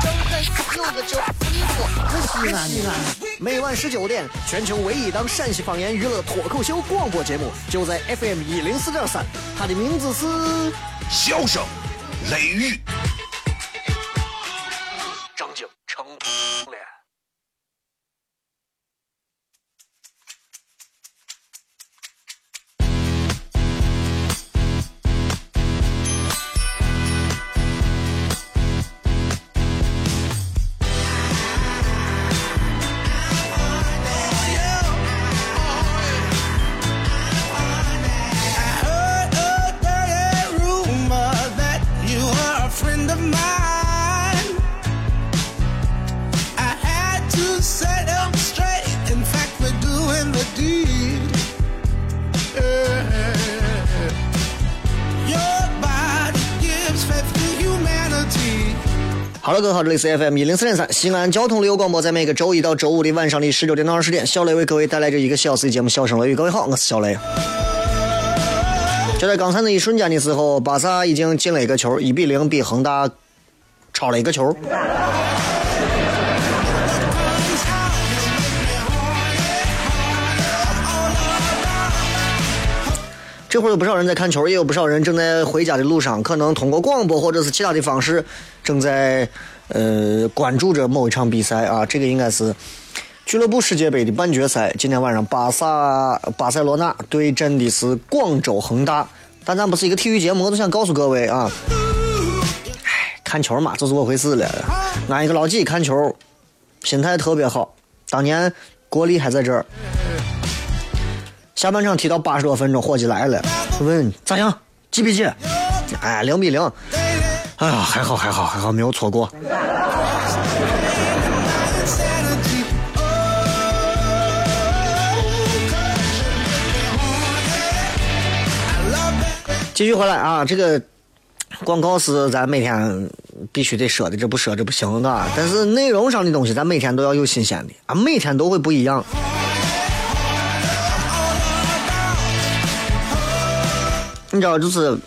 张张开柚子酒，你我西安的。每晚十九点，全球唯一档陕西方言娱乐脱口秀广播节目，就在 FM 一零四点三，它的名字是《笑声雷雨》。好了，各位好，这里是 FM 一零四点三西安交通旅游广播，在每个周一到周五的晚上的十九点到二十点，小雷为各位带来这一个小时的节目《笑声雷雨》。各位好，我是小雷。就在刚才那一瞬间的时候，巴萨已经进了一个球，一比零比恒大超了一个球。这会儿有不少人在看球，也有不少人正在回家的路上，可能通过广播或者是其他的方式，正在呃关注着某一场比赛啊。这个应该是俱乐部世界杯的半决赛，今天晚上巴萨巴塞罗那对阵的是广州恒大。但咱不是一个体育节目，我都想告诉各位啊，唉，看球嘛，就是我回事了。俺一个老几看球，心态特别好。当年国力还在这儿。下半场踢到八十多分钟，伙计来了，问咋样？几比几？哎，零比零。哎呀，还好还好还好，没有错过。继续回来啊，这个广告是咱每天必须得说的，这不说这不行的。但是内容上的东西，咱每天都要有新鲜的啊，每天都会不一样。你知道，就是，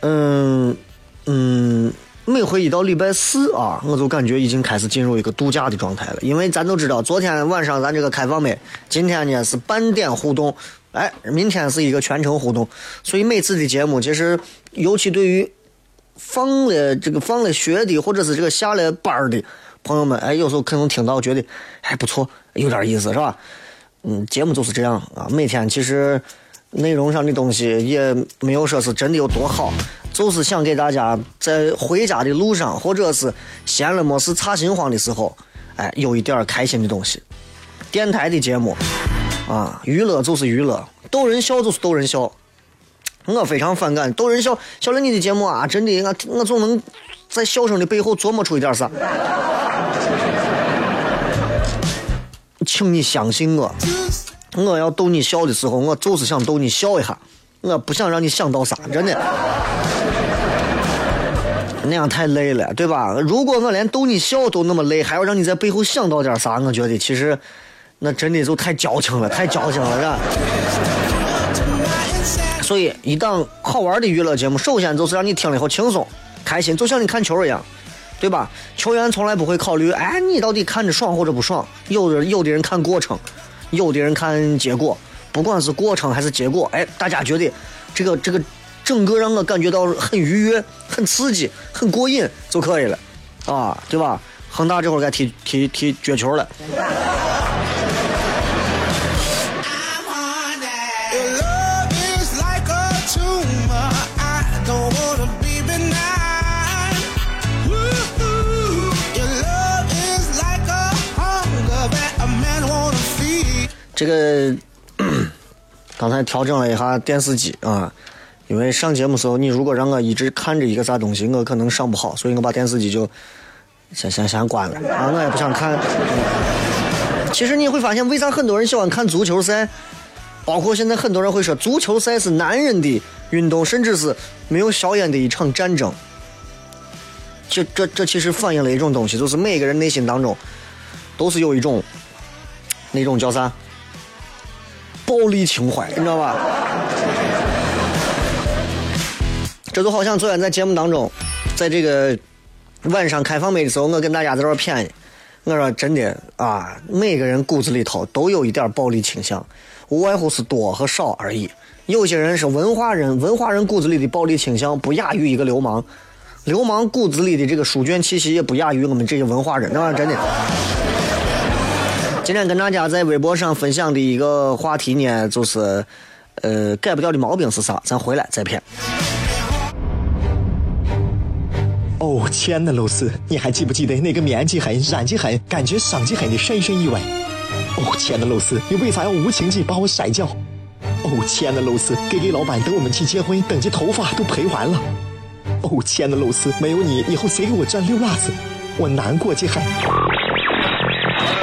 嗯嗯，每回一到礼拜四啊，我就感觉已经开始进入一个度假的状态了。因为咱都知道，昨天晚上咱这个开放麦，今天呢是半点互动，哎，明天是一个全程互动。所以每次的节目，其实尤其对于放了这个放了学的，或者是这个下了班的朋友们，哎，有时候可能听到觉得还不错，有点意思，是吧？嗯，节目就是这样啊，每天其实。内容上的东西也没有说是真的有多好，就是想给大家在回家的路上，或者是闲了没事差心慌的时候，哎，有一点开心的东西。电台的节目啊，娱乐就是娱乐，逗人笑就是逗人笑。我非常反感逗人笑，小雷你的节目啊，真的，我我总能在笑声的背后琢磨出一点啥。请你相信我。我要逗你笑的时候，我就是想逗你笑一下，我不想让你想到啥，真的，那样太累了，对吧？如果我连逗你笑都那么累，还要让你在背后想到点啥，我觉得其实那真的就太矫情了，太矫情了，是吧？所以，一档好玩的娱乐节目，首先就是让你听了以后轻松、开心，就像你看球一样，对吧？球员从来不会考虑，哎，你到底看着爽或者不爽，有的有的人看过程。有的人看结果，不管是过程还是结果，哎，大家觉得这个这个整个让我感觉到很愉悦、很刺激、很过瘾就可以了，啊，对吧？恒大这会儿该踢踢踢绝球了。这个 刚才调整了一下电视机啊，因为上节目时候，你如果让我一直看着一个啥东西，我可能上不好，所以我把电视机就先先先关了啊，我也不想看。其实你会发现，为啥很多人喜欢看足球赛？包括现在很多人会说，足球赛是男人的运动，甚至是没有硝烟的一场战争。这这这其实反映了一种东西，就是每个人内心当中都是有一种那种叫啥暴力情怀，你知道吧？这就好像昨天在节目当中，在这个晚上开放麦的时候，我跟大家在这谝。我说真的啊，每个人骨子里头都有一点暴力倾向，无外乎是多和少而已。有些人是文化人，文化人骨子里的暴力倾向不亚于一个流氓，流氓骨子里的这个书卷气息也不亚于我们这些文化人，那玩意真的。今天跟大家在微博上分享的一个话题呢，就是呃，改不掉的毛病是啥？咱回来再骗。哦，亲爱的露丝，你还记不记得那个面积狠、染技狠、感觉伤及狠的深深意外？哦，亲爱的露丝，你为啥要无情地把我甩掉？哦，亲爱的露丝给给老板等我们去结婚，等级头发都赔完了。哦，亲爱的露丝，没有你，以后谁给我赚溜辣子？我难过极狠。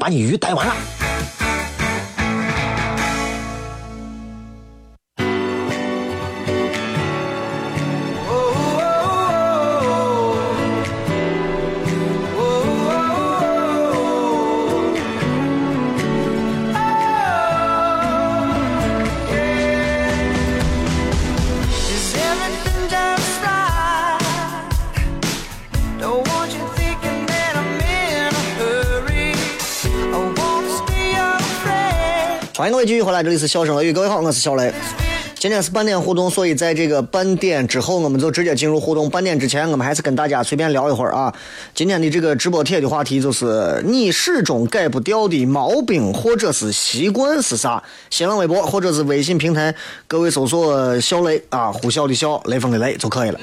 把你鱼逮完了。欢迎各位继续回来，这里是笑声雷雨，各位好，我是小雷。今天是半点互动，所以在这个半点之后，我们就直接进入互动。半点之前，我们还是跟大家随便聊一会儿啊。今天的这个直播贴的话题就是你始终改不掉的毛病或者是习惯是啥？新浪微博或者是微信平台，各位搜索“小雷”啊，呼啸的啸，雷锋的雷就可以了。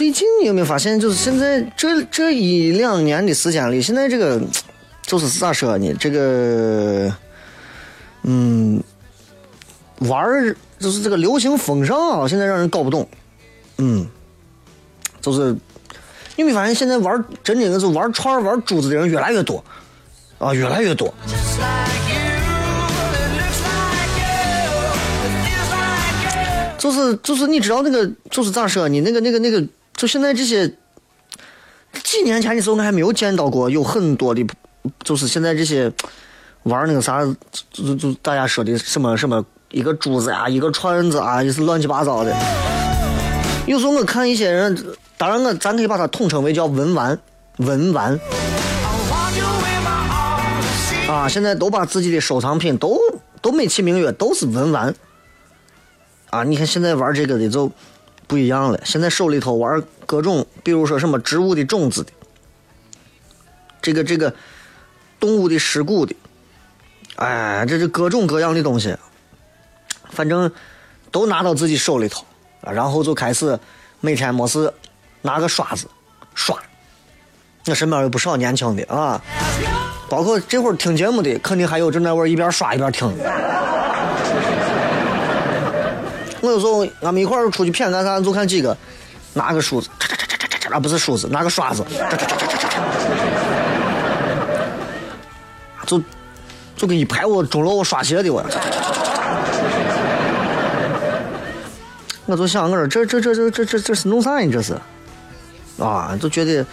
最近你有没有发现，就是现在这这一两年的时间里，现在这个就是咋说呢？这个，嗯，玩儿就是这个流行风尚啊，现在让人搞不懂。嗯，就是你有没有发现，现在玩真的是玩串玩珠子的人越来越多啊，越来越多。Just like you, it looks like you, it feels like you. 就是就是你知道那个就是咋说你那个那个那个，就现在这些几年前的时候，我还没有见到过有很多的，就是现在这些玩那个啥，就就就大家说的什么什么一个珠子啊，一个串子啊，也是乱七八糟的。有时候我看一些人，当然我咱可以把它统称为叫文玩，文玩啊，现在都把自己的收藏品都都美其名曰都是文玩啊。你看现在玩这个的就不一样了，现在手里头玩各种，比如说什么植物的种子的，这个这个动物的尸骨的，哎，这是各种各样的东西，反正都拿到自己手里头，然后就开始每天没事拿个刷子刷。我身边有不少年轻的啊，包括这会儿听节目的，肯定还有正在玩一边刷一边听的。有时候俺们一块儿出去谝干啥，就看几个拿个梳子，嚓嚓嚓嚓嚓嚓，啊不是梳子，拿个刷子，嚓嚓嚓嚓嚓嚓，就就跟一排我钟楼我刷鞋的我，我就想我说这这这这这这这是弄啥呢？这是啊，就觉得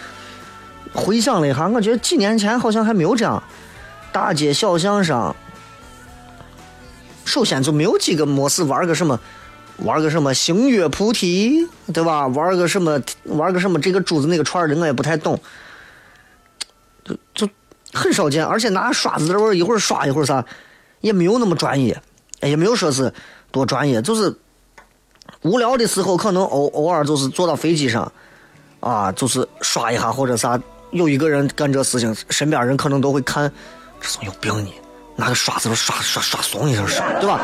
回想了一下，我觉得几年前好像还没有这样，大街小巷上首先就没有几个没事玩个什么，玩个什么星月菩提，对吧？玩个什么，玩个什么这个珠子那个串的，我也不太懂，就就很少见。而且拿刷子这会儿一会儿刷一会儿啥，也没有那么专业，也没有说是多专业，就是无聊的时候可能偶偶尔就是坐到飞机上，啊，就是刷一下或者啥。有一个人干这事情，身边人可能都会看，这怂有病呢，拿个刷子刷刷刷怂一下刷，对吧？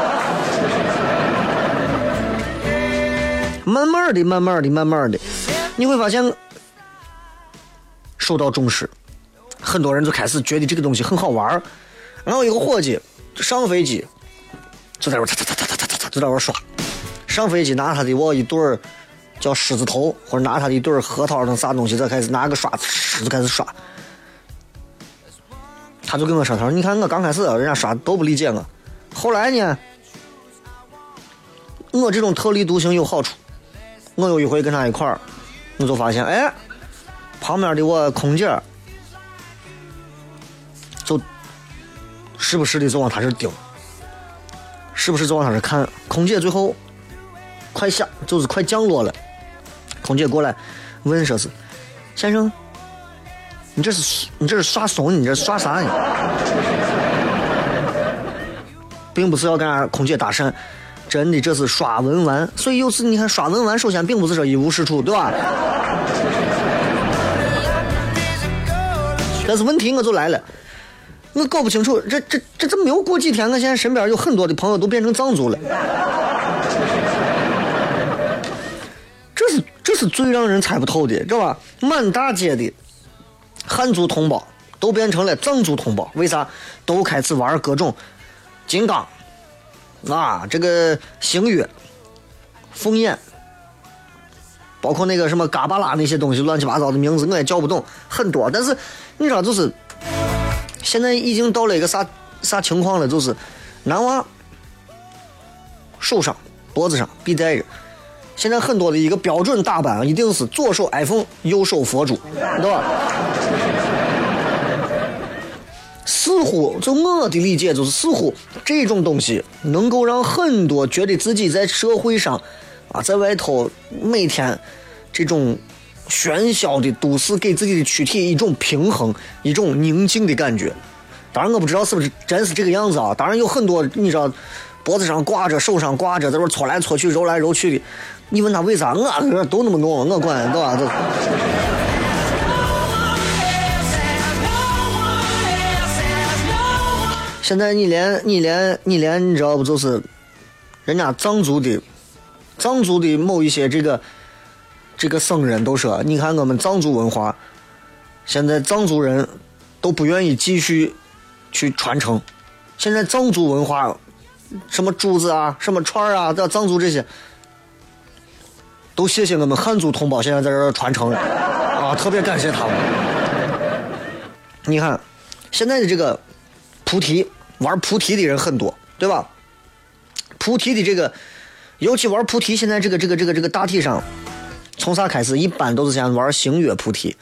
慢慢的，慢慢的，慢慢的，你会发现受到重视，很多人就开始觉得这个东西很好玩儿。然后一个伙计上飞机就在那儿擦擦擦擦擦擦擦就在那儿刷，上飞机拿他的我一对儿叫狮子头，或者拿他的一对儿核桃那啥东西，再开始拿个刷子就开始刷。他就跟我说：“他说你看我刚开始人家刷都不理解我，后来呢，我这种特立独行有好处。我有一回跟他一块儿，我就发现，哎，旁边的我空姐就时不时的就往他这盯，时不时就往他这看。空姐最后快下就是快降落了，空姐过来问说是先生，你这是你这是耍怂，你这耍啥呢？并不是要跟俺空姐搭讪，真的这是刷文玩。所以有时你看刷文玩，首先并不是说一无是处，对吧？但是问题我就来了，我搞不清楚，这这这这没有过几天，我现在身边有很多的朋友都变成藏族了。这是这是最让人猜不透的，知道吧？满大街的汉族同胞都变成了藏族同胞，为啥？都开始玩各种金刚啊，这个星月、凤眼，包括那个什么嘎巴拉那些东西，乱七八糟的名字我也叫不懂，很多。但是你知道，就是现在已经到了一个啥啥情况了，就是男娃手上、脖子上必带着。现在很多的一个标准打扮，一定是左手 iPhone，右手佛珠，知道吧？似乎就我的理解，就是似乎这种东西能够让很多觉得自己在社会上啊，在外头每天这种喧嚣的都市给自己的躯体一种平衡、一种宁静的感觉。当然，我不知道是不是真是这个样子啊。当然有很多你知道，脖子上挂着、手上挂着，在这搓来搓去、揉来揉去的。你问他为啥？我这都那么弄，我管对吧？现在你连你连你连你知道不？就是人家藏族的藏族的某一些这个这个僧人都说，你看我们藏族文化，现在藏族人都不愿意继续去传承。现在藏族文化，什么珠子啊，什么串儿啊，这藏族这些。都谢谢我们汉族同胞现在在这儿传承了，啊，特别感谢他们。你看，现在的这个菩提玩菩提的人很多，对吧？菩提的这个，尤其玩菩提，现在这个这个这个这个大体上，从啥开始？一般都是先玩星月菩提，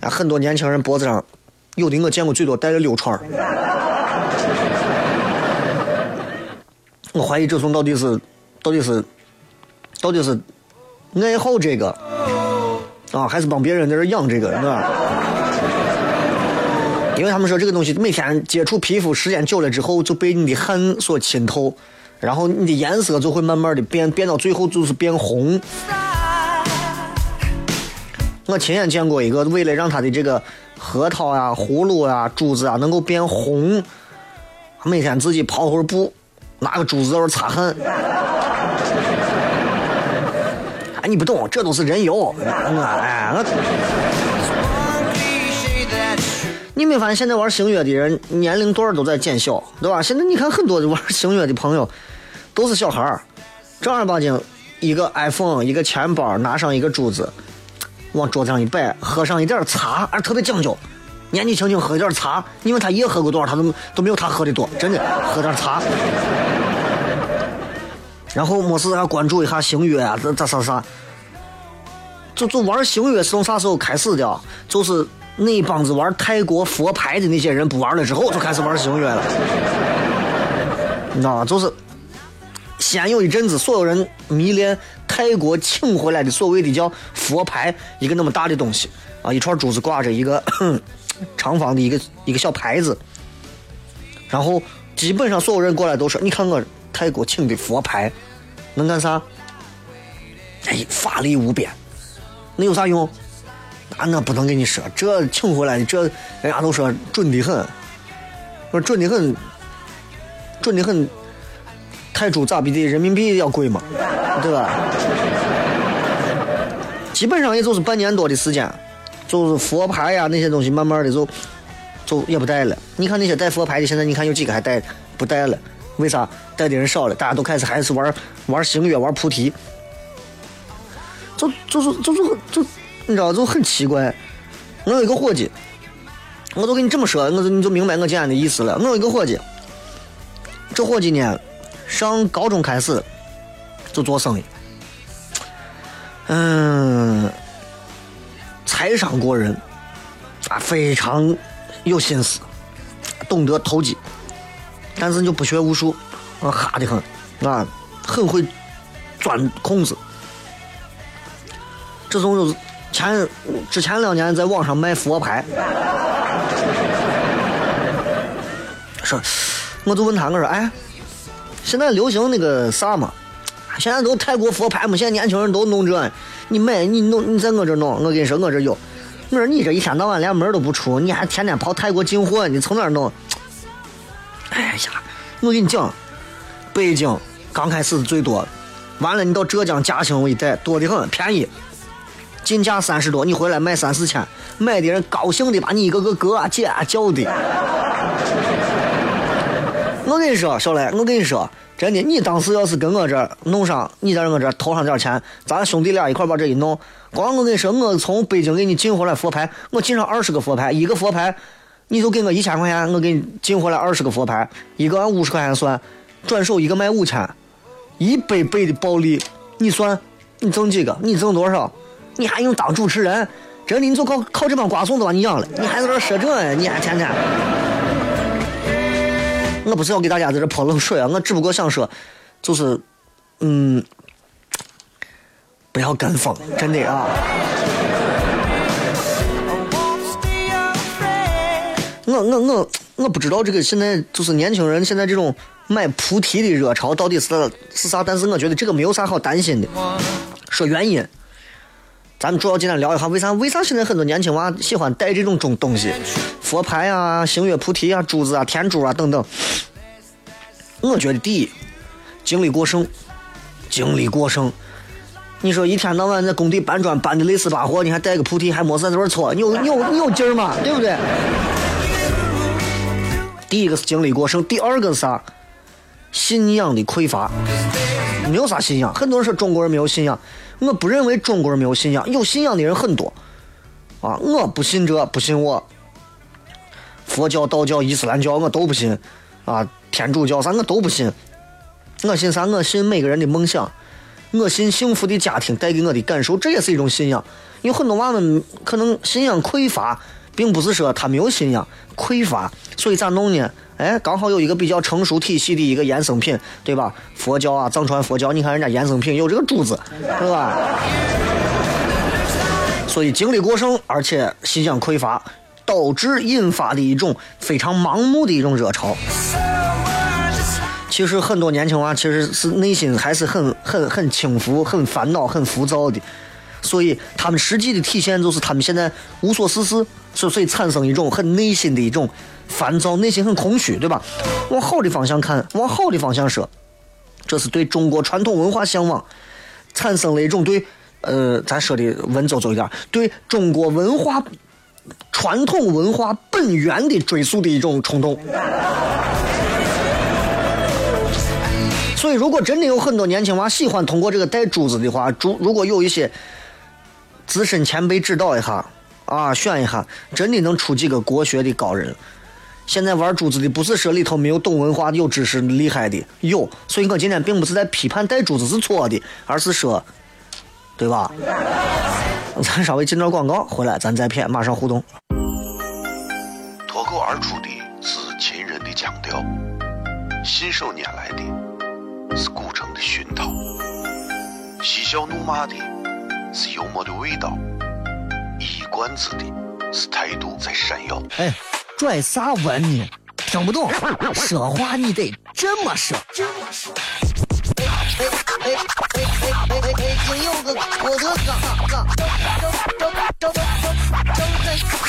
啊，很多年轻人脖子上有的我见过最多戴了六串儿。我怀疑这种到底是到底是到底是。爱好这个啊，还是帮别人在这养这个，是吧？因为他们说这个东西每天接触皮肤时间久了之后，就被你的汗所浸透，然后你的颜色就会慢慢的变，变到最后就是变红。我亲眼见过一个，为了让他的这个核桃呀、葫芦啊、珠子啊能够变红，每天自己跑会儿布，拿个珠子在那擦汗。哎你不懂，这都是人油。哎，我，你没发现现在玩星月的人年龄段都在减小，对吧？现在你看很多玩星月的朋友都是小孩儿，正儿八经一个 iPhone，一个钱包，拿上一个珠子，往桌子上一摆，喝上一点茶，而特别讲究。年纪轻轻喝一点茶，你问他夜喝过多少，他都都没有他喝的多，真的，喝点茶。然后没事还关注一下星月啊，这这啥啥，就就玩星月是从啥时候开始的？就是那帮子玩泰国佛牌的那些人不玩了之后，就开始玩星月了。你知道吗？就是先有一阵子，所有人迷恋泰国请回来的所谓的叫佛牌，一个那么大的东西啊，一串珠子挂着一个 长方的一个一个小牌子，然后基本上所有人过来都说：“你看我泰国请的佛牌能干啥？哎，法力无边，那有啥用？那那不能跟你说，这请回来的这人家都说准的很，说准的很，准的很。泰铢咋比的人民币要贵嘛，对吧？基本上也就是半年多的时间，就是佛牌呀那些东西，慢慢的就就也不带了。你看那些带佛牌的，现在你看有几个还带不带了？为啥带的人少了？大家都开始还是玩玩星月、玩菩提，就就是就是就你知道就很奇怪。我有一个伙计，我都跟你这么说，我就你就明白我今天的意思了。我有一个伙计，这伙计呢，上高中开始就做生意，嗯，财商过人啊，非常有心思，懂得投机，但是就不学无术，啊，哈的很，啊，很会钻空子。这种就是前之前两年在网上卖佛牌，说，我就问他，我说，哎，现在流行那个啥嘛？现在都泰国佛牌嘛，现在年轻人都弄这，你买你弄你在我这弄，我跟你说我这有。我说你这一天到晚连门都不出，你还天天跑泰国进货，你从哪弄？哎呀，我跟你讲，北京刚开始最多，完了你到浙江嘉兴一带多的很，便宜，进价三十多，你回来卖三四千，买的人高兴的把你一个个哥啊姐啊叫的。我跟你说，小雷，我跟你说，真的，你当时要是跟我这弄上，你在我这投上点钱，咱兄弟俩一块把这一弄，光我跟你说，我从北京给你进回来佛牌，我进上二十个佛牌，一个佛牌，你就给我一千块钱，我给你进回来二十个佛牌，一个按五十块钱算，转手一个卖五千，一百倍的暴利，你算你挣几个？你挣多少？你还用当主持人？真的，你就靠靠这帮瓜怂子把你养了，你还在这说这？你还天天。我不是要给大家在这泼冷水啊，我只不过想说，就是，嗯，不要跟风，真的啊。我我我我不知道这个现在就是年轻人？现在这种买菩提的热潮到底是是啥，但是我觉得这个没有啥好担心的。说原因，咱们主要今天聊一下为啥为啥现在很多年轻娃喜欢带这种种东西，佛牌啊、星月菩提啊、珠子啊、天珠啊等等。我觉得第一，精力过剩，精力过剩。你说一天到晚在工地搬砖搬的累死巴活，你还带个菩提，还没事在这儿搓，你有你有你有劲儿吗？对不对？第一个是精力过剩，第二个是啥？信仰的匮乏，没有啥信仰。很多人说中国人没有信仰，我不认为中国人没有信仰，有信仰的人很多。啊，我不信这，不信我。佛教、道教、伊斯兰教我都不信，啊，天主教啥我都不信。我信啥？我信每个人的梦想，我信幸福的家庭带给我的感受，这也是一种信仰。有很多娃们可能信仰匮乏，并不是说他没有信仰，匮乏，所以咋弄呢？哎，刚好有一个比较成熟体系的一个衍生品，对吧？佛教啊，藏传佛教，你看人家衍生品有这个珠子，对吧？所以精力过剩，而且信仰匮乏，导致引发的一种非常盲目的一种热潮。其实很多年轻娃其实是内心还是很很很轻浮、很烦恼、很浮躁的，所以他们实际的体现就是他们现在无所事事，所所以产生一种很内心的一种烦躁，内心很空虚，对吧？往好的方向看，往好的方向说，这是对中国传统文化向往，产生了一种对呃，咱说的文绉绉一点，对中国文化传统文化本源的追溯的一种冲动。所以，如果真的有很多年轻娃喜欢通过这个带珠子的话，如如果有一些资深前辈指导一下，啊，选一下，真的能出几个国学的高人。现在玩珠子的不是说里头没有懂文化、有知识厉害的，有。所以我今天并不是在批判带珠子是错的，而是说，对吧？咱稍微进段广告，回来咱再片，马上互动。脱口而出的是秦人的腔调，信手拈来的是古城的的熏陶，嬉笑怒骂的是幽默的味道，一冠子的是态度在闪耀。哎，拽啥文呢？听不懂，说话你得这么说。哎哎哎哎哎哎！有个郭德纲，纲，张张张张张张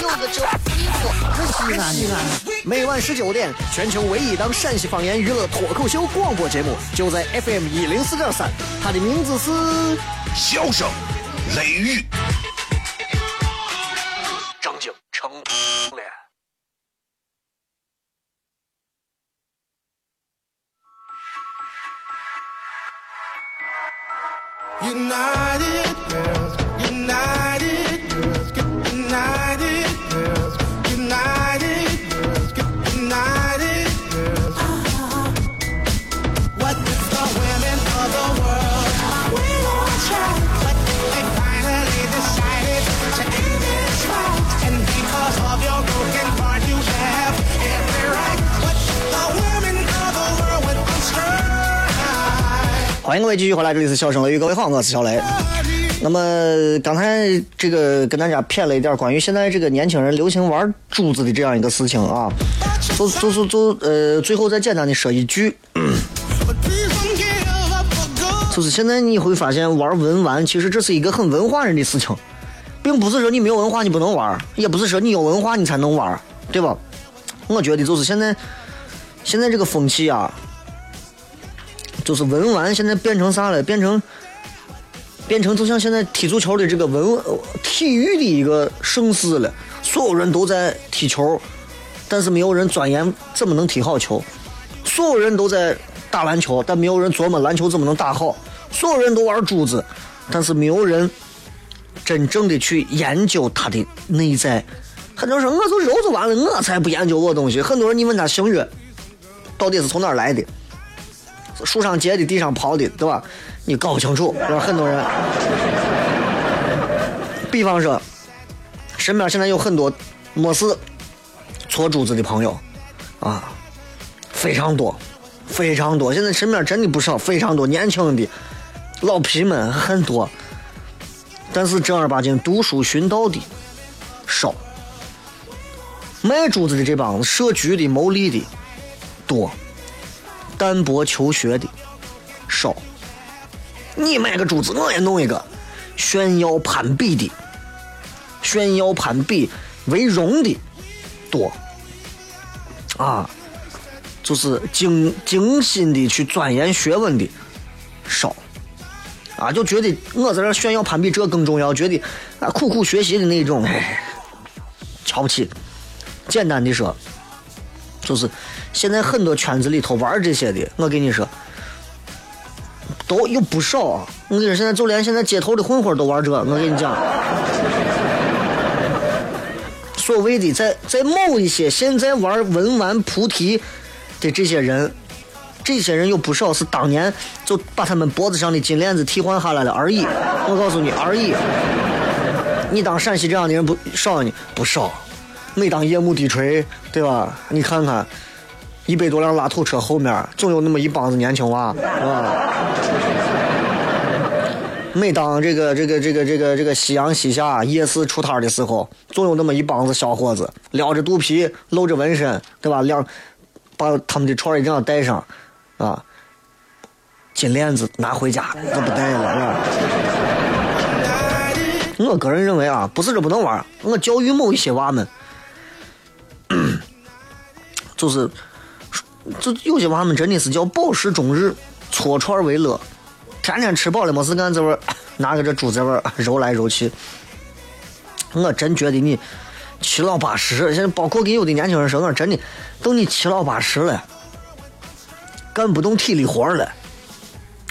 有个叫一个西安西安。每晚十九点，全球唯一档陕西方言娱乐脱口秀广播节目，就在 FM 一零四点三，它的名字是笑声雷雨，继续回来，这里是笑声雷雨，各位好，我是小雷。那么刚才这个跟大家骗了一点关于现在这个年轻人流行玩珠子的这样一个事情啊，就就是就呃，最后再简单的说一句.就是现在你会发现玩文玩其实这是一个很文化人的事情，并不是说你没有文化你不能玩，也不是说你有文化你才能玩，对吧？我觉得就是现在现在这个风气啊，就是文玩现在变成啥了？变成变成就像现在踢足球的这个文体育的一个盛世了，所有人都在踢球，但是没有人钻研怎么能踢好球。所有人都在打篮球，但没有人琢磨篮球怎么能打好。所有人都玩珠子，但是没有人真正的去研究它的内在。很多人说我就揉就完了，我才不研究我东西。很多人你问他星月到底是从哪来的，树上结的，地上刨的，对吧？你搞不清楚，对吧？很多人，比方说，身边现在有很多没事搓珠子的朋友啊，非常多，非常多。现在身边真的不少，非常多年轻的老皮们很多，但是正儿八经读书寻道的少。卖珠子的这帮子，设局的、谋利的多，淡泊求学的少。你买个珠子，我也弄一个，炫耀攀比的，炫耀攀比为荣的多。啊，就是精精心的去钻研学问的少。啊，就觉得我在这炫耀攀比这更重要，觉得啊苦苦学习的那种，哎，瞧不起。简单的说，就是现在很多圈子里头玩这些的，我跟你说，都有不少。我跟你说，现在就连现在街头的混混都玩这，我跟你讲。所谓的在在某一些现在玩文玩菩提的这些人，这些人有不少是当年就把他们脖子上的金链子替换下来了而已。我告诉你，而已。你当陕西这样的人不少呢？不少。每当夜幕低垂，对吧？你看看，一百多辆拉土车后面总有那么一帮子年轻娃，啊？每当这个这个这个这个这个夕阳西下，夜市出摊的时候，总有那么一帮子小伙子，撩着肚皮，露着纹身，对吧？两把他们的串儿一定要带上，啊，金链子拿回家，那不带了，是吧？我个人认为啊，不是这不能玩，我教育某一些娃们。就是，就有些娃们真的是叫饱食终日，搓串为乐，天天吃饱了没事干，这玩拿个这珠子玩揉来揉去。我真觉得你七老八十，现在包括给有的年轻人说，我真的都你七老八十了，干不动体力活了，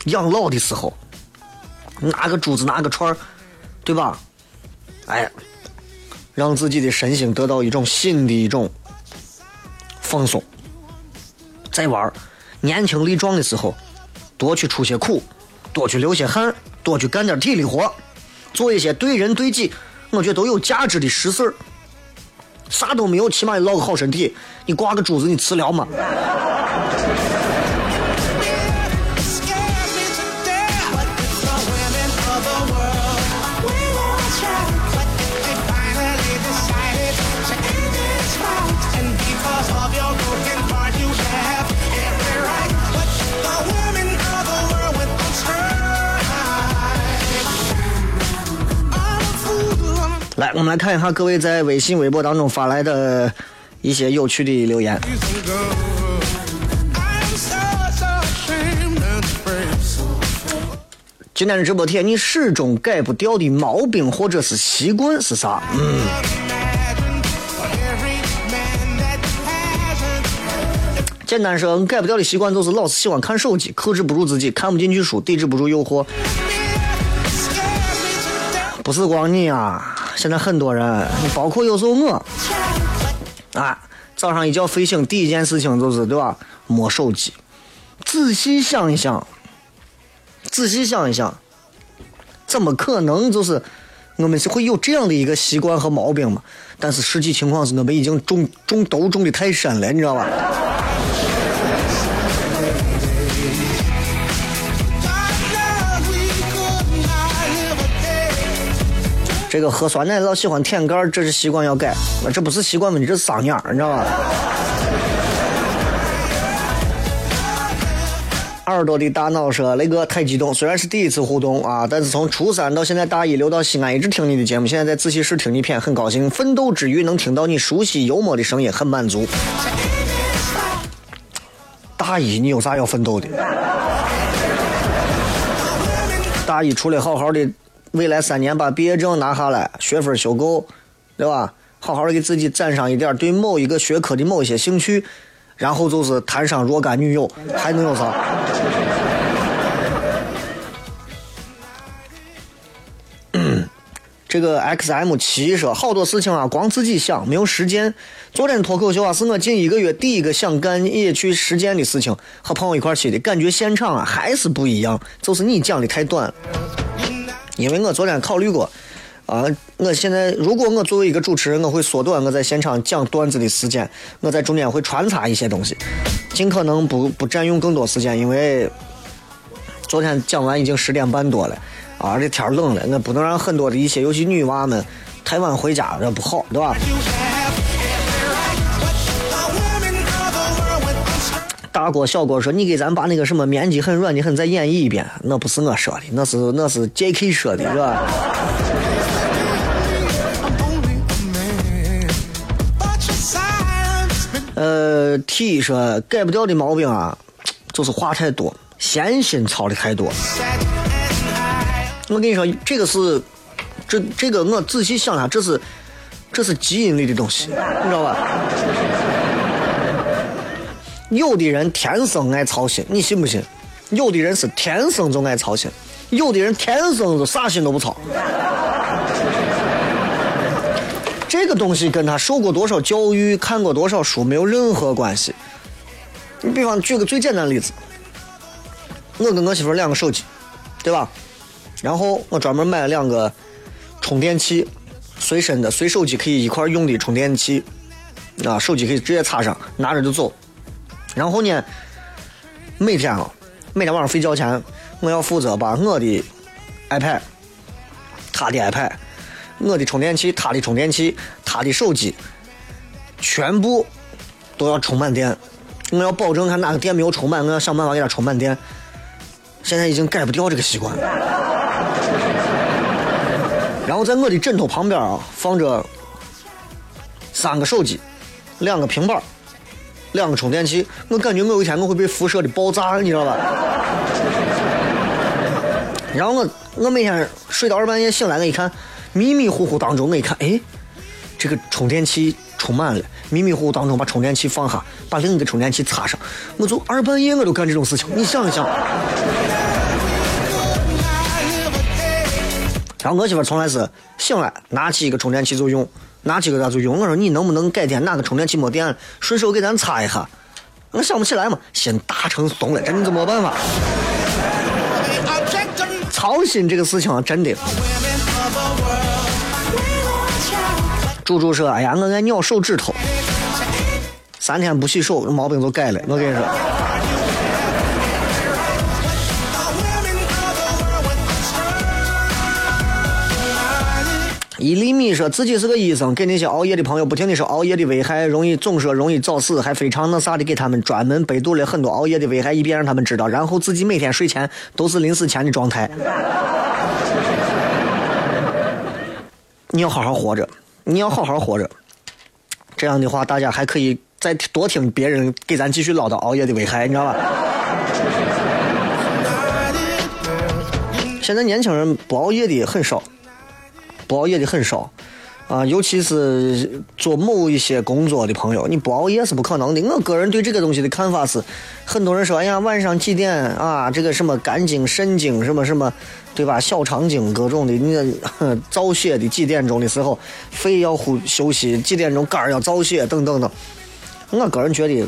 养老的时候，拿个珠子拿个串，对吧？哎，让自己的身心得到一种新的一种。放松，再玩年轻力壮的时候，多去出些苦，多去流些汗，多去干点体力活，做一些对人对己，我觉得都有价值的实事儿。啥都没有，起码落个好身体。你挂个珠子，你吃了吗？来，我们来看一下各位在微信、微博当中发来的一些有趣的留言。今天的直播贴，你始终改不掉的毛病或者是习惯是啥？嗯，Imagine for every man that hasn't 简单说，改不掉的习惯就是老是喜欢看手机，克制不住自己，看不进去书，抵制不住诱惑。不是光你啊，现在很多人，包括有时候我，啊，早上一觉睡醒，第一件事情就是对吧？摸手机。仔细想一想，仔细想一想，怎么可能就是我们是会有这样的一个习惯和毛病嘛？但是实际情况是我们已经中中毒中的太深了，你知道吧？这个喝酸奶老喜欢舔盖儿，这是习惯要改，这不是习惯问题，这是嗓眼，你知道吧？耳朵的大脑说：“雷哥太激动，虽然是第一次互动啊，但是从初三到现在大一留到西安，一直听你的节目，现在在自习室听你片，很高兴。奋斗之余能听到你熟悉幽默的声音，很满足。大一你有啥要奋斗的？大一除了好好的，未来三年把毕业证拿下来，学分修够，对吧？好好的给自己攒上一点对某一个学科的某一些兴趣，然后就是谈上若干女友，还能有啥？这个 XM 七说好多事情啊，光自己想，没有实践。昨天脱口秀啊，是我近一个月第一个想干也去实践的事情，和朋友一块去的，感觉现场啊还是不一样，就是你讲的太短了。因为我昨天考虑过，啊，我现在如果我作为一个主持人，我会缩短我在现场讲段子的时间，我在中间会穿插一些东西，尽可能不不占用更多时间，因为昨天讲完已经十点半多了，啊，这天冷了，我不能让很多的一些尤其女娃们太晚回家，这不好，对吧？大锅小锅说：“你给咱把那个什么面积很软的很再演绎一遍。”那不是我说的，那是那是 J.K. 说的，是吧呃，T 说改不掉的毛病啊，就是话太多，闲心操的太多。我跟你说，这个是，这这个我仔细想想，这是这是基因里的东西，你知道吧？有的人天生爱操心，你信不信？有的人是天生就爱操心，有的人天生就啥心都不操。这个东西跟他受过多少教育、看过多少书没有任何关系。你比方举个最简单的例子，我跟我媳妇两个手机，对吧？然后我专门买了两个充电器，随身的，随手机可以一块用的充电器，啊，手机可以直接插上，拿着就走。然后呢，每天啊，每天晚上睡觉前，我要负责把我的 iPad、他的 iPad、我的充电器、他的充电器、他的手机，全部都要充满电。我要保证看哪个电没有充满，我要想办法给他充满电。现在已经改不掉这个习惯了。然后在我的枕头旁边啊，放着三个手机，两个平板儿，两个充电器。我感觉我有一天我会被辐射的爆炸，你知道吧？然后我我每天睡到二半夜醒来，我一看，迷迷糊糊当中，我一看，哎，这个充电器充满了，迷迷糊糊当中把充电器放下，把另一个充电器插上，我就二半夜我都干这种事情，你想一想。然后我媳妇从来是醒来拿起一个充电器就用，拿起个它就用。我说你能不能改天哪个充电器没电了，顺手给咱插一下？我想不起来嘛，心大成怂了，这你就没办法。操心这个事情啊，真的。猪猪说：“哎呀，我爱咬手指头，三天不洗手，毛病都改了。我跟你说，一厘米说自己是个医生，给那些熬夜的朋友不停的说熬夜的危害，容易总说容易早死，还非常那啥的给他们专门百度了很多熬夜的危害，以便让他们知道，然后自己每天睡前都是临死前的状态。你要好好活着，你要好好活着。这样的话，大家还可以再多听别人给咱继续唠叨熬夜的危害，你知道吧？现在年轻人不熬夜的很少，不熬夜的很少，啊，尤其是做某一些工作的朋友，你不熬夜是不可能的。我个人对这个东西的看法是，很多人说，哎呀，晚上几点啊？这个什么肝经、肾经，什么什么，对吧？小肠经各种的，你呵造血的几点钟的时候，肺要呼休息，几点钟肝要造血，等等等。我个人觉得，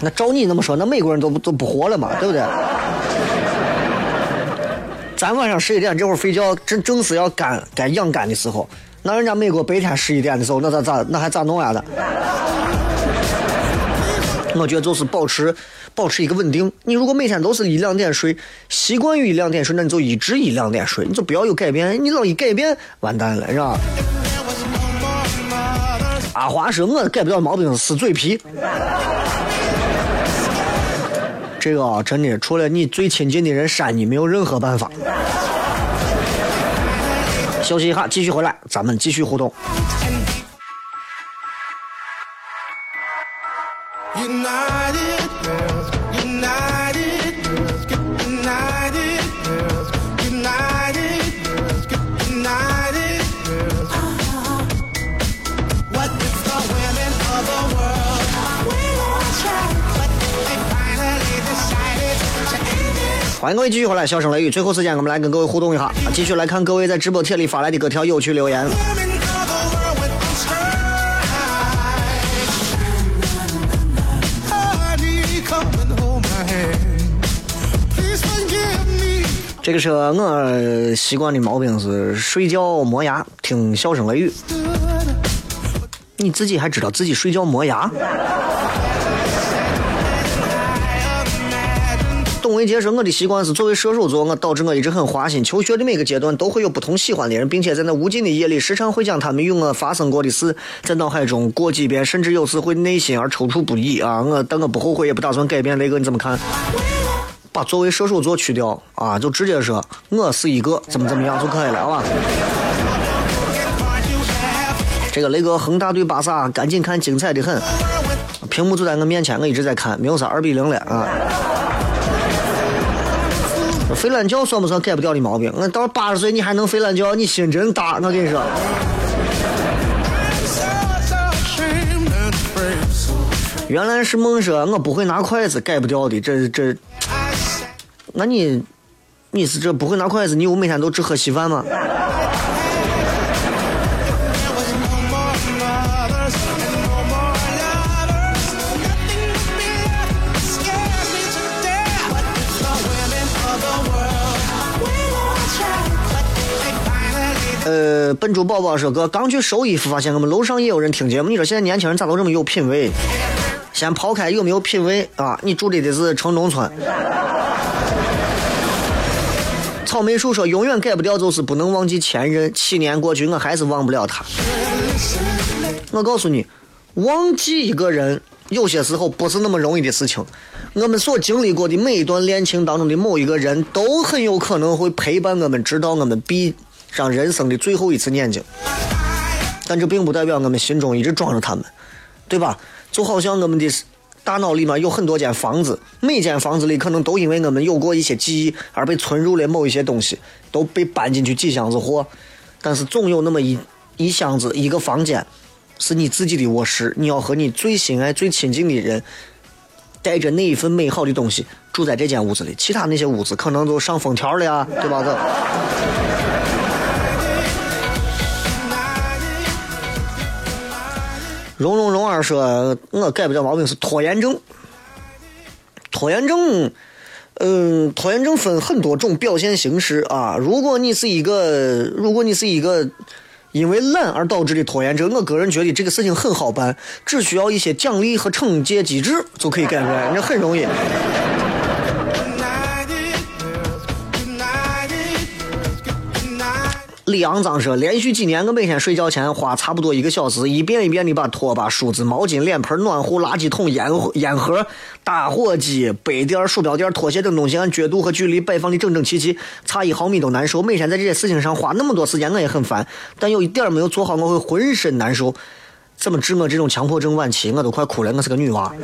那照你那么说，那美国人都都不活了嘛，对不对？咱晚上十一点这会儿睡觉，正正是要肝该养肝的时候。那人家美国白天十一点的时候，那咋咋那还咋弄呀的？我觉得就是保持保持一个稳定。你如果每天都是一两点睡，习惯于一两点睡，那你就一直一两点睡，你就不要有改变。你老一改变，完蛋了，是吧？阿华说：“我改不了毛病是嘴皮。”这个啊，真的，除了你最亲近的人扇你，没有任何办法。休息一下，继续回来，咱们继续互动。欢迎各位继续回来，笑声雷雨。最后时间，我们来跟各位互动一下，继续来看各位在直播贴里发来的各条有趣留言。这个是我习惯的毛病是睡觉磨牙，听笑声雷雨。你自己还知道自己睡觉磨牙？董维杰说：“我的习惯是作为射手座，我导致我一直很花心。求学的每个阶段都会有不同喜欢的人，并且在那无尽的夜里，时常会将他们与我发生过的事在脑海中过几遍，甚至有时会内心而踌躇不已啊！我但我不后悔，也不打算改变。雷哥你怎么看？把作为射手座去掉啊，就直接说我是一个怎么怎么样就可以了，好吧？这个雷哥恒大对巴萨，赶紧看，精彩的很。屏幕就在我面前，我一直在看，没有啥二比零了啊。睡懒觉算不算改不掉的毛病？那到八十岁你还能睡懒觉，你心真大，我跟你说。原来是梦说我不会拿筷子，改不掉的，这这，那你你是这不会拿筷子，你又每天都只喝稀饭吗？呃，笨猪宝宝说哥刚去收衣服，发现我们楼上也有人听节目。你说现在年轻人咋都这么有品位？先抛开有没有品位啊，你住的的是城中村。草莓树说永远改不掉就是不能忘记前任，七年过去我还是忘不了他。我告诉你，忘记一个人有些时候不是那么容易的事情。我们所经历过的每一段恋情当中的某一个人，都很有可能会陪伴我们，直到我们毕上人生的最后一次眼睛。但这并不代表我们心中一直装着他们，对吧？就好像我们的大脑里面有很多间房子，每间房子里可能都因为我们有过一些记忆而被存入了某一些东西，都被搬进去几箱子货。但是总有那么一一箱子一个房间，是你自己的卧室，你要和你最心爱、最亲近的人，带着那一份美好的东西住在这间屋子里，其他那些屋子可能都上封条了呀，对吧？这。蓉蓉蓉儿说：“我改不了毛病是拖延症。拖延症，嗯，拖延症分很多种表现形式啊。如果你是一个，如果你是一个因为懒而导致的拖延症，我个人觉得这个事情很好办，只需要一些奖励和惩戒机制就可以改出来，这很容易。李昂章说，连续几年我每天睡觉前花差不多一个小时，一遍一遍的把拖把、梳子、毛巾、脸盆、暖壶、垃圾桶、烟烟盒、打火机、杯垫、鼠标垫、拖鞋等东西按角度和距离摆放的整整齐齐，差一毫米都难受。每天在这些事情上花那么多时间，我也很烦，但有一点没有做好，我会浑身难受。怎么治我这种强迫症晚期？我都快哭了，我是个女娃。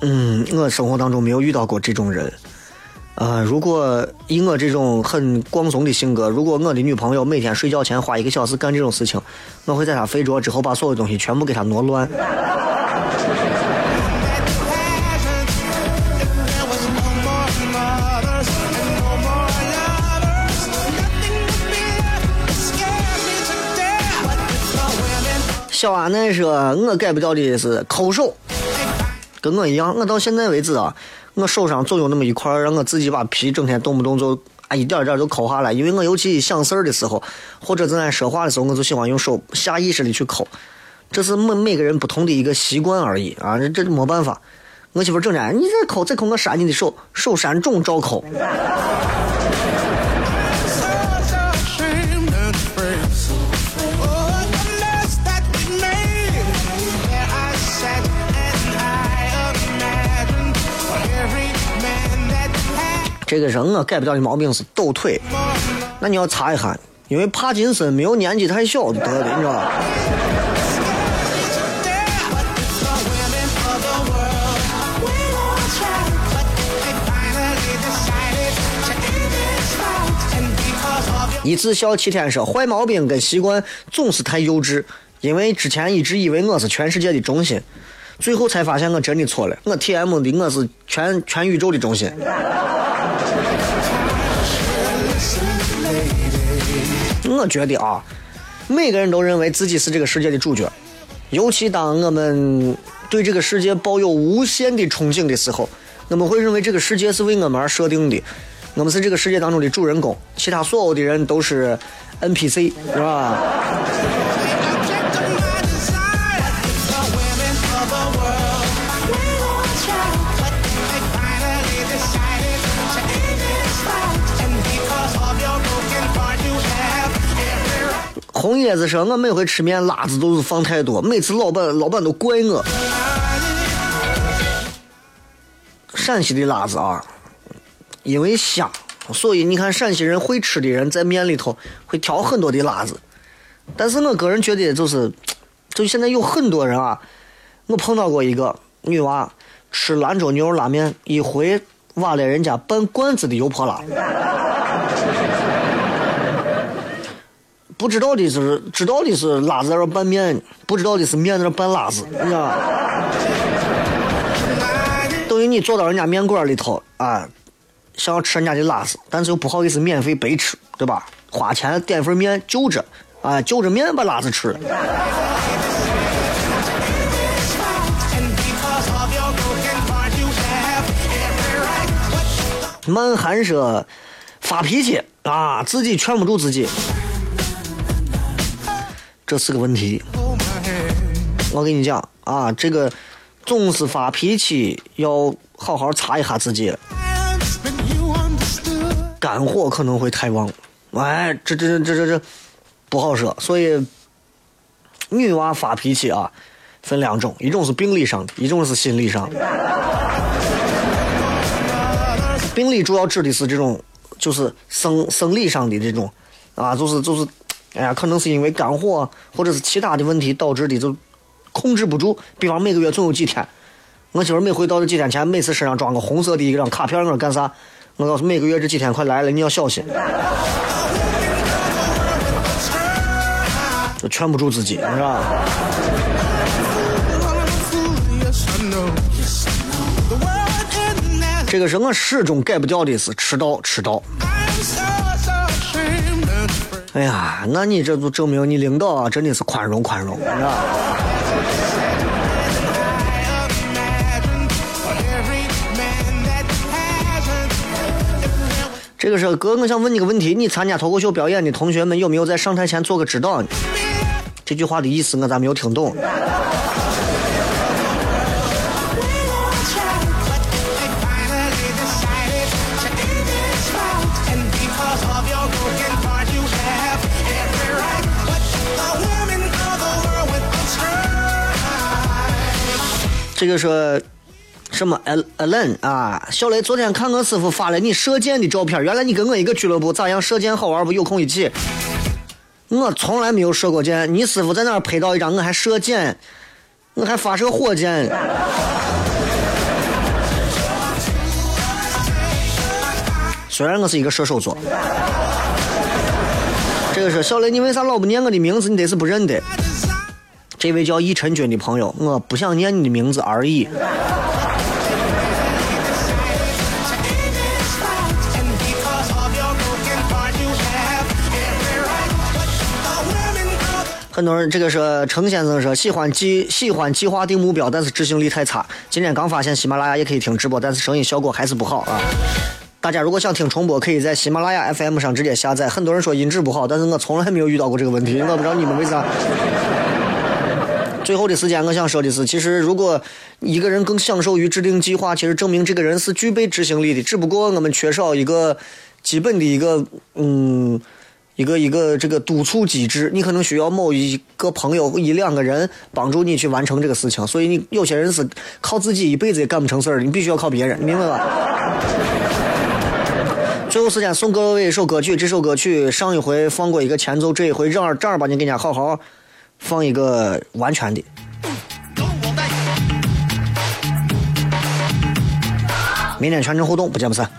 嗯，我生活当中没有遇到过这种人。啊如果以我这种很光松的性格如果我的女朋友每天睡觉前花一个小时干这种事情我会在她睡着之后把所有东西全部给她挪乱。小阿妹说我改不掉的是抠手跟我一样我到现在为止啊我手上总有那么一块，让我自己把皮整天动不动就啊一点儿点就抠下来。因为我尤其想事儿的时候，或者正在说话的时候，我就喜欢用手下意识的去抠。这是每每个人不同的一个习惯而已啊，这这没办法。我媳妇儿整天，你这抠再抠，我扇你的手，手扇肿照抠。这个人啊改不掉的毛病是抖腿，那你要查一下，因为帕金森没有年纪太小得的，你知道吧？一次笑七天说坏毛病跟习惯总是太幼稚，因为之前一直以为我是全世界的中心。最后才发现我真的错了，我 TM 的我是全全宇宙的中心。我觉得啊，每个人都认为自己是这个世界的主角，尤其当我们对这个世界抱有无限的憧憬的时候，我们会认为这个世界是为我们而设定的，我们是这个世界当中的主人公，其他所有的人都是 NPC，是吧？红叶子说，我每回吃面辣子都是放太多，每次老板老板都怪我。陕西的辣子啊，因为香，所以你看陕西人会吃的人在面里头会调很多的辣子。但是我个人觉得就是，就现在有很多人啊，我碰到过一个女娃吃兰州牛肉拉面，一回挖了人家半罐子的油泼辣。不知道的是知道的是辣子在那拌面，不知道的是面在那拌辣子，你知道？等于你坐到人家面馆里头啊，想要吃人家的辣子，但是又不好意思免费白吃，对吧？花钱点份面就着，啊，就着面把辣子吃了。满寒说发脾气啊，自己劝不住自己，这是个问题。我跟你讲啊，这个总是发脾气，要好好查一下自己，But you understood. 肝火可能会太旺。哎，这这这这这不好说。所以女娃发脾气啊，分两种，一种是病理上的，一种是心理上的。病理主要指的是这种，就是生生理上的这种，啊，就是就是，哎呀，可能是因为肝火或者是其他的问题导致的，就控制不住。比方每个月总有几天，我媳妇每回到这几天前，每次身上装个红色的一张卡片，我干啥？我告诉每个月这几天快来了，你要小心。就劝不住自己，是吧？这个是我始终改不掉的是迟到，迟到。哎呀，那你这就证明你领导啊真的是宽容宽容，你知道吧？这个是哥，我想问你个问题：你参加脱口秀表演的同学们有没有在上台前做个指导？这句话的意思我咋没有听懂？这个说什么 Alan 啊，小雷昨天看我师傅发了你射箭的照片，原来你跟我一个俱乐部，咋样？射箭好玩不？有空一起。我从来没有射过箭，你师傅在那儿拍到一张，我还射箭，我还发射火箭。虽然我是一个射手座，这个是小雷，你为啥老不念我的名字？你得是不认得。这位叫易晨军的朋友，我不想念你的名字而已。很多人这个是程先生说喜欢计喜欢计划定目标，但是执行力太差。今天刚发现喜马拉雅也可以听直播，但是声音效果还是不好啊。大家如果想听重播，可以在喜马拉雅 FM 上直接下载。很多人说音质不好，但是我从来没有遇到过这个问题，我不知道你们为啥。最后的时间，我想说的是，其实如果一个人更享受于制定计划，其实证明这个人是具备执行力的。只不过我们缺少一个基本的一个嗯。一个一个这个督促机制，你可能需要某一个朋友一两个人帮助你去完成这个事情，所以你有些人是靠自己一辈子也干不成事儿的，你必须要靠别人，你明白吧？最后时间送各位一首歌曲，这首歌曲上一回放过一个前奏，这一回正儿正儿八经给人家好好放一个完全的。明天全程互动，不见不散。